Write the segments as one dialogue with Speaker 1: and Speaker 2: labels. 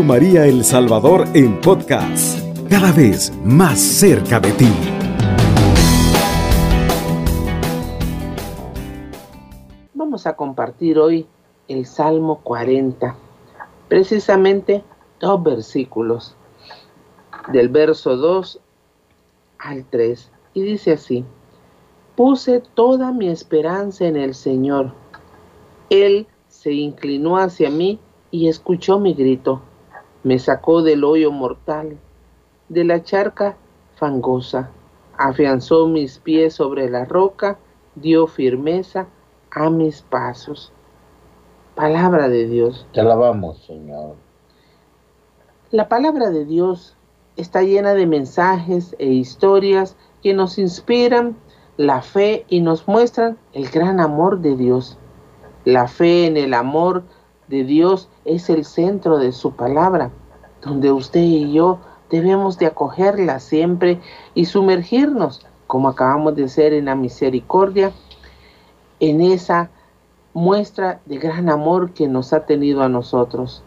Speaker 1: María El Salvador en podcast, cada vez más cerca de ti.
Speaker 2: Vamos a compartir hoy el Salmo 40, precisamente dos versículos, del verso 2 al 3, y dice así, puse toda mi esperanza en el Señor. Él se inclinó hacia mí y escuchó mi grito. Me sacó del hoyo mortal, de la charca fangosa. Afianzó mis pies sobre la roca, dio firmeza a mis pasos. Palabra de Dios.
Speaker 3: Te alabamos, Señor.
Speaker 2: La palabra de Dios está llena de mensajes e historias que nos inspiran la fe y nos muestran el gran amor de Dios. La fe en el amor de Dios es el centro de su palabra, donde usted y yo debemos de acogerla siempre y sumergirnos, como acabamos de hacer en la misericordia, en esa muestra de gran amor que nos ha tenido a nosotros.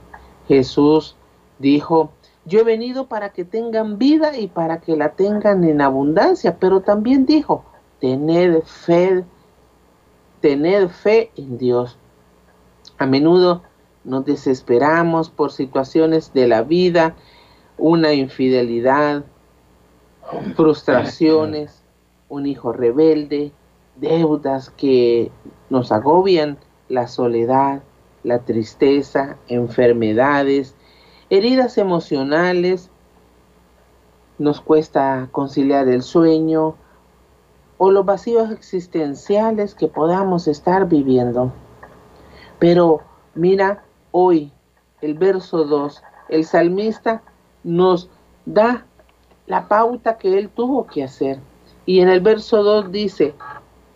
Speaker 2: Jesús dijo, yo he venido para que tengan vida y para que la tengan en abundancia, pero también dijo, tened fe, tened fe en Dios. A menudo nos desesperamos por situaciones de la vida, una infidelidad, frustraciones, un hijo rebelde, deudas que nos agobian, la soledad, la tristeza, enfermedades, heridas emocionales, nos cuesta conciliar el sueño o los vacíos existenciales que podamos estar viviendo. Pero mira hoy el verso 2, el salmista nos da la pauta que él tuvo que hacer. Y en el verso 2 dice,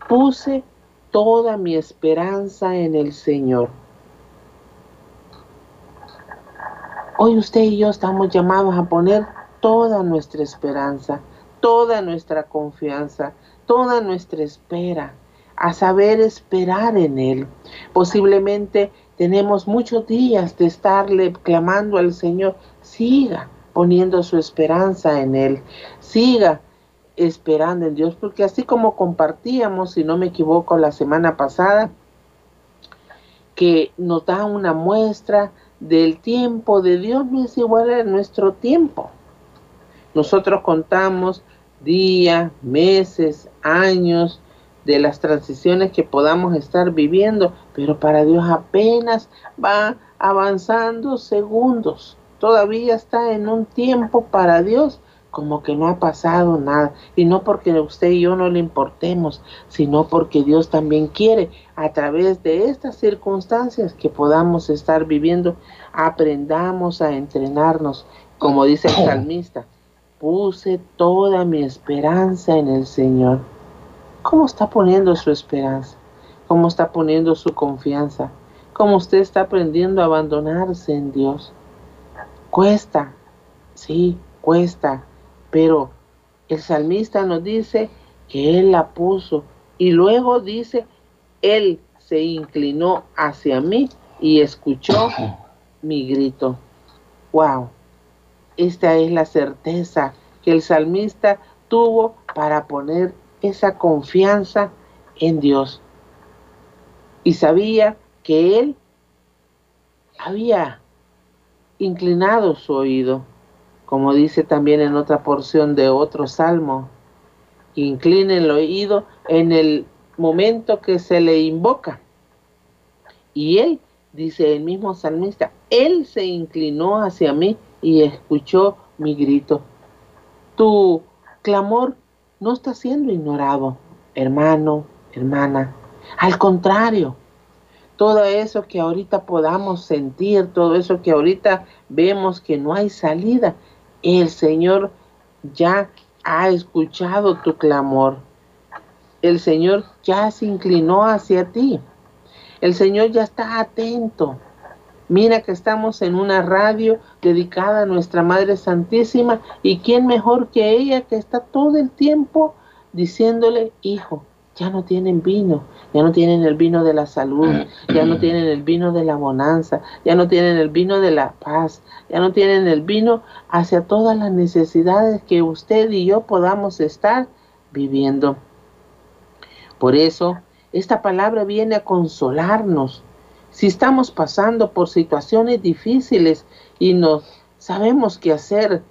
Speaker 2: puse toda mi esperanza en el Señor. Hoy usted y yo estamos llamados a poner toda nuestra esperanza, toda nuestra confianza, toda nuestra espera, a saber esperar en Él. Posiblemente tenemos muchos días de estarle clamando al Señor. Siga poniendo su esperanza en Él. Siga esperando en Dios, porque así como compartíamos, si no me equivoco, la semana pasada, que nos da una muestra del tiempo de Dios, no es igual a nuestro tiempo. Nosotros contamos días, meses, años, de las transiciones que podamos estar viviendo, pero para Dios apenas va avanzando segundos. Todavía está en un tiempo para Dios como que no ha pasado nada. Y no porque usted y yo no le importemos, sino porque Dios también quiere a través de estas circunstancias que podamos estar viviendo, aprendamos a entrenarnos, como dice el salmista, puse toda mi esperanza en el Señor. ¿Cómo está poniendo su esperanza? ¿Cómo está poniendo su confianza? ¿Cómo usted está aprendiendo a abandonarse en Dios? Cuesta, sí, cuesta, pero el salmista nos dice que Él la puso y luego dice, Él se inclinó hacia mí y escuchó mi grito. ¡Wow! Esta es la certeza que el salmista tuvo para poner esa confianza en Dios. Y sabía que Él había inclinado su oído, como dice también en otra porción de otro salmo, incline el oído en el momento que se le invoca. Y Él, dice el mismo salmista, Él se inclinó hacia mí y escuchó mi grito. Tu clamor no está siendo ignorado, hermano, hermana. Al contrario, todo eso que ahorita podamos sentir, todo eso que ahorita vemos que no hay salida, el Señor ya ha escuchado tu clamor. El Señor ya se inclinó hacia ti. El Señor ya está atento. Mira que estamos en una radio dedicada a nuestra Madre Santísima y quién mejor que ella que está todo el tiempo diciéndole, hijo, ya no tienen vino, ya no tienen el vino de la salud, ya no tienen el vino de la bonanza, ya no tienen el vino de la paz, ya no tienen el vino hacia todas las necesidades que usted y yo podamos estar viviendo. Por eso, esta palabra viene a consolarnos. Si estamos pasando por situaciones difíciles y no sabemos qué hacer,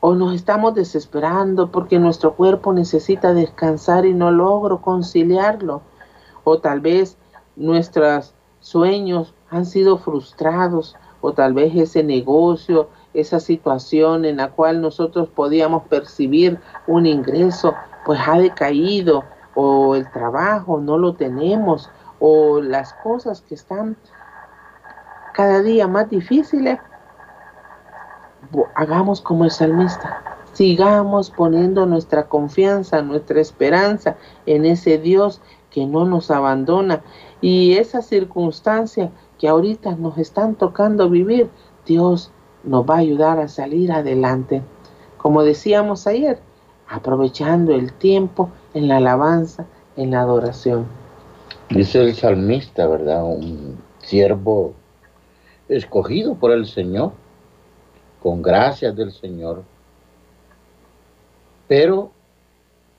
Speaker 2: o nos estamos desesperando porque nuestro cuerpo necesita descansar y no logro conciliarlo, o tal vez nuestros sueños han sido frustrados, o tal vez ese negocio, esa situación en la cual nosotros podíamos percibir un ingreso, pues ha decaído, o el trabajo no lo tenemos, o las cosas que están cada día más difíciles, hagamos como el salmista. Sigamos poniendo nuestra confianza, nuestra esperanza en ese Dios que no nos abandona. Y esa circunstancia que ahorita nos están tocando vivir, Dios nos va a ayudar a salir adelante. Como decíamos ayer, aprovechando el tiempo en la alabanza, en la adoración.
Speaker 3: Dice el salmista, ¿verdad? Un siervo escogido por el Señor con gracias del Señor, pero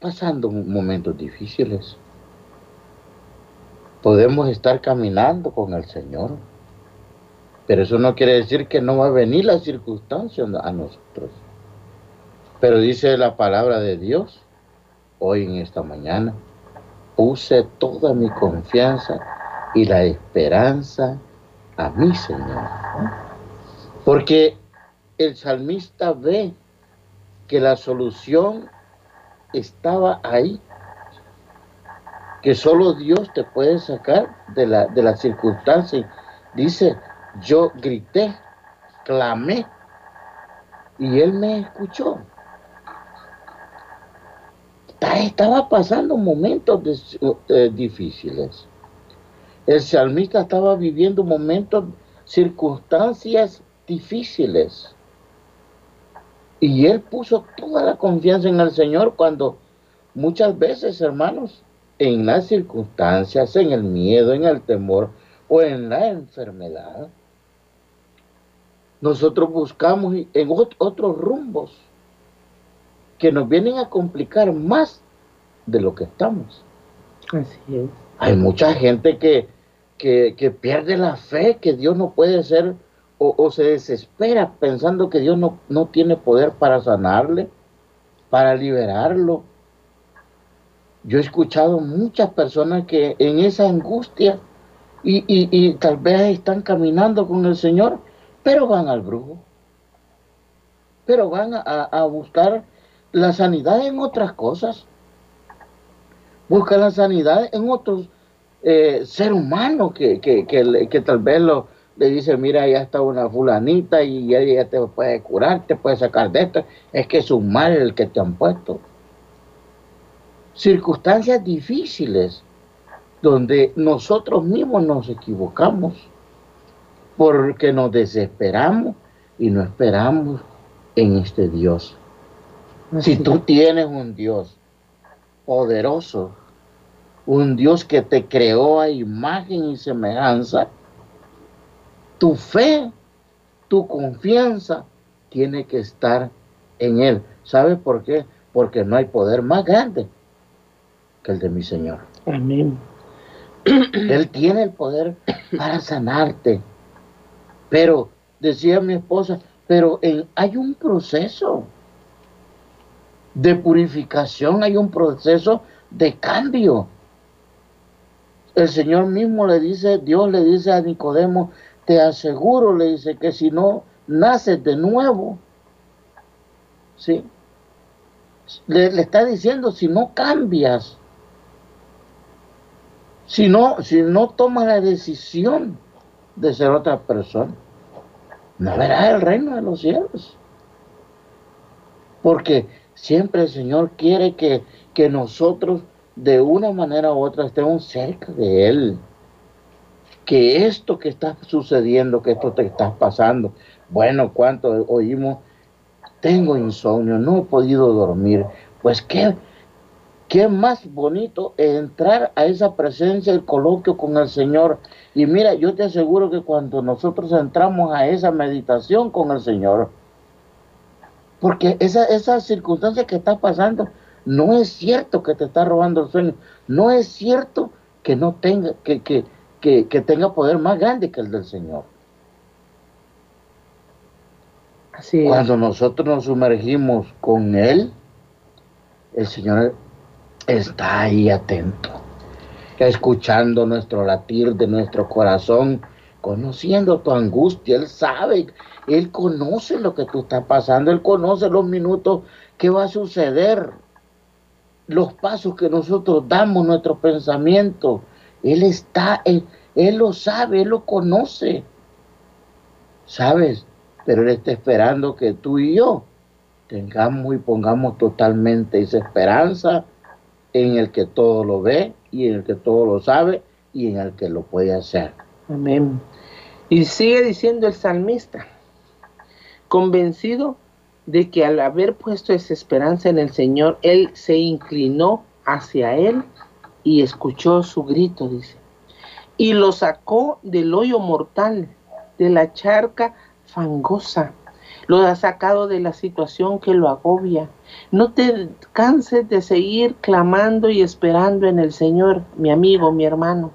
Speaker 3: pasando momentos difíciles. Podemos estar caminando con el Señor, pero eso no quiere decir que no va a venir la circunstancia a nosotros. Pero dice la palabra de Dios hoy en esta mañana, puse toda mi confianza y la esperanza a mi Señor. Porque el salmista ve que la solución estaba ahí, que solo Dios te puede sacar de la, de la circunstancia. Dice, yo grité, clamé, y él me escuchó. Estaba pasando momentos eh, difíciles. El salmista estaba viviendo momentos, circunstancias difíciles. Y él puso toda la confianza en el Señor cuando muchas veces, hermanos, en las circunstancias, en el miedo, en el temor o en la enfermedad, nosotros buscamos en otros rumbos que nos vienen a complicar más de lo que estamos.
Speaker 2: Así es.
Speaker 3: Hay mucha gente que, que, que pierde la fe que Dios no puede ser o, se desespera pensando que Dios no, no tiene poder para sanarle, para liberarlo. Yo he escuchado muchas personas que en esa angustia y, y, tal vez están caminando con el Señor, pero van al brujo, pero van a, buscar la sanidad en otras cosas, buscan la sanidad en otros eh, ser humanos que, que, que, que, tal vez lo, le dice, mira, ya está una fulanita y ella te puede curar, te puede sacar de esto. Es que es un mal el que te han puesto. Circunstancias difíciles donde nosotros mismos nos equivocamos porque nos desesperamos y no esperamos en este Dios. Si tú tienes un Dios poderoso, un Dios que te creó a imagen y semejanza, tu fe, tu confianza tiene que estar en Él. ¿Sabes por qué? Porque no hay poder más grande que el de mi Señor.
Speaker 2: Amén.
Speaker 3: Él tiene el poder para sanarte. Pero, decía mi esposa, pero hay un proceso de purificación, hay un proceso de cambio. El Señor mismo le dice, Dios le dice a Nicodemo, te aseguro, le dice, que si no naces de nuevo, ¿sí? Le, está diciendo, si no cambias, si no, si no tomas la decisión de ser otra persona, no verás el reino de los cielos. Porque siempre el Señor quiere que, que nosotros de una manera u otra estemos cerca de Él. Que esto que está sucediendo, que esto te está pasando, bueno, cuánto oímos, tengo insomnio, no he podido dormir, pues qué, qué más bonito entrar a esa presencia, el coloquio con el Señor. Y mira, yo te aseguro que cuando nosotros entramos a esa meditación con el Señor, porque esa, esa circunstancia que está pasando, no es cierto que te está robando el sueño, no es cierto que no tenga, que, que, que, que tenga poder más grande que el del Señor. Así Cuando nosotros nos sumergimos con Él, el Señor está ahí atento, escuchando nuestro latir de nuestro corazón, conociendo tu angustia. Él sabe, Él conoce lo que tú estás pasando, Él conoce los minutos que va a suceder, los pasos que nosotros damos, nuestro pensamiento. Él está, él, él lo sabe, Él lo conoce. ¿Sabes? Pero Él está esperando que tú y yo tengamos y pongamos totalmente esa esperanza en el que todo lo ve y en el que todo lo sabe y en el que lo puede hacer.
Speaker 2: Amén. Y sigue diciendo el salmista, convencido de que al haber puesto esa esperanza en el Señor, Él se inclinó hacia Él y escuchó su grito, dice, y lo sacó del hoyo mortal, de la charca fangosa lo ha sacado de la situación que lo agobia. No te canses de seguir clamando y esperando en el Señor, mi amigo, mi hermano.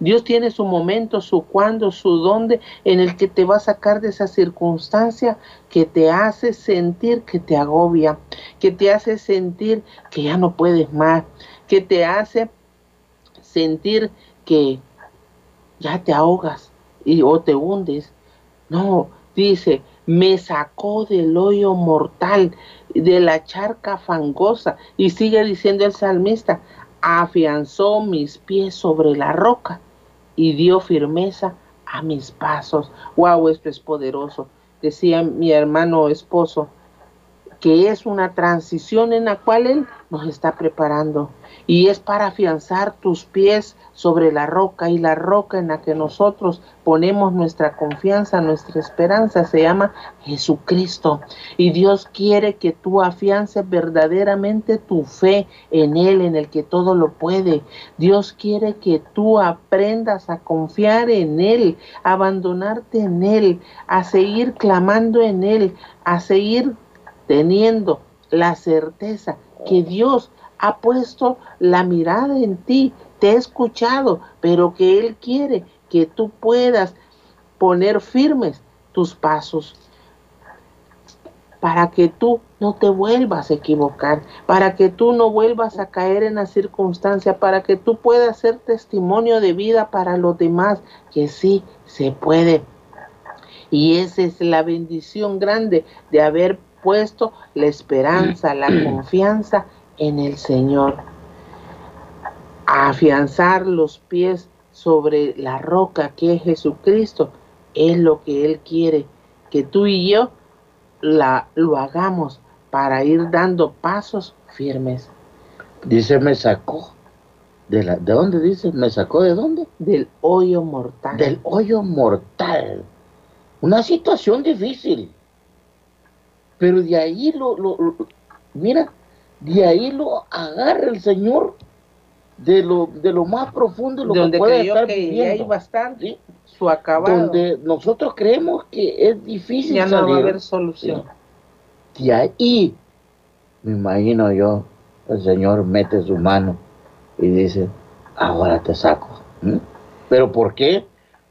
Speaker 2: Dios tiene su momento, su cuándo, su dónde, en el que te va a sacar de esa circunstancia que te hace sentir que te agobia, que te hace sentir que ya no puedes más, que te hace sentir que ya te ahogas y o te hundes. No, dice, me sacó del hoyo mortal, de la charca fangosa. Y sigue diciendo el salmista, afianzó mis pies sobre la roca y dio firmeza a mis pasos. Wow, esto es poderoso. Decía mi hermano esposo, que es una transición en la cual Él nos está preparando. Y es para afianzar tus pies sobre la roca y la roca en la que nosotros ponemos nuestra confianza, nuestra esperanza, se llama Jesucristo. Y Dios quiere que tú afiances verdaderamente tu fe en Él, en el que todo lo puede. Dios quiere que tú aprendas a confiar en Él, a abandonarte en Él, a seguir clamando en Él, a seguir teniendo la certeza que Dios ha puesto la mirada en ti, te ha escuchado, pero que Él quiere que tú puedas poner firmes tus pasos para que tú no te vuelvas a equivocar, para que tú no vuelvas a caer en la circunstancia, para que tú puedas ser testimonio de vida para los demás, que sí se puede. Y esa es la bendición grande de haber puesto la esperanza, la confianza en el Señor. afianzar los pies sobre la roca que es Jesucristo es lo que Él quiere que tú y yo la, lo hagamos para ir dando pasos firmes.
Speaker 3: Dice, me sacó. ¿De, la, ¿De dónde dice? ¿Me sacó de dónde?
Speaker 2: Del hoyo mortal.
Speaker 3: Del hoyo mortal. Una situación difícil. Pero de ahí lo, mira, de ahí lo agarra el Señor de lo, de lo más profundo de lo
Speaker 2: donde
Speaker 3: que puede
Speaker 2: estar que viviendo. iba a estar su acabado.
Speaker 3: Donde nosotros creemos que es difícil
Speaker 2: Ya no va a haber solución.
Speaker 3: De ahí, me imagino yo, el Señor mete su mano y dice, ahora te saco. ¿Pero por qué?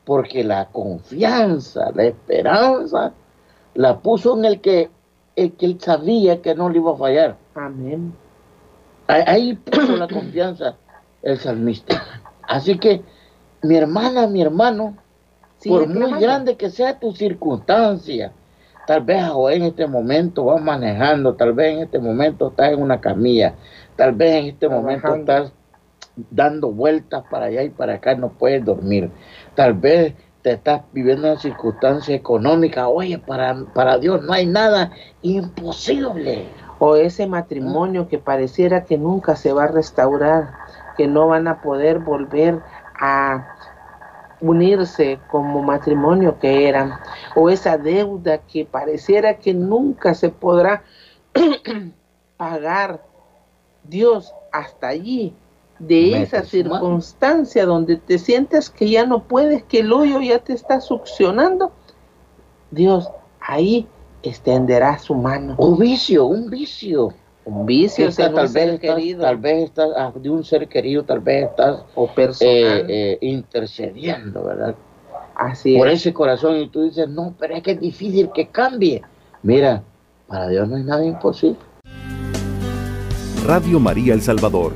Speaker 3: Porque la confianza, la esperanza, la puso en el que que él sabía que no le iba a fallar.
Speaker 2: Amén.
Speaker 3: Ahí puso la confianza el salmista. Así que, mi hermana, mi hermano, por muy grande que sea tu circunstancia, tal vez en este momento vas manejando, tal vez en este momento estás en una camilla, tal vez en este momento estás dando vueltas para allá y para acá, no puedes dormir. Tal vez te estás viviendo una circunstancia económica, oye, para, para Dios no hay nada imposible.
Speaker 2: O ese matrimonio que pareciera que nunca se va a restaurar, que no van a poder volver a unirse como matrimonio que eran, o esa deuda que pareciera que nunca se podrá pagar Dios hasta allí, de esa circunstancia donde te sientes que ya no puedes, que el hoyo ya te está succionando, Dios ahí extenderá su mano.
Speaker 3: Un vicio, un vicio.
Speaker 2: Un vicio
Speaker 3: tal, vez estás, querido. tal vez estás ah, de un ser querido, tal vez estás
Speaker 2: o personal.
Speaker 3: Eh, eh, intercediendo, ¿verdad?
Speaker 2: Así
Speaker 3: Por ese corazón y tú dices, no, pero es que es difícil que cambie. Mira, para Dios no hay nada imposible.
Speaker 1: Radio María El Salvador,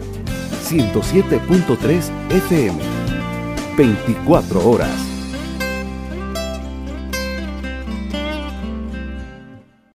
Speaker 1: 107.3 FM, 24 horas.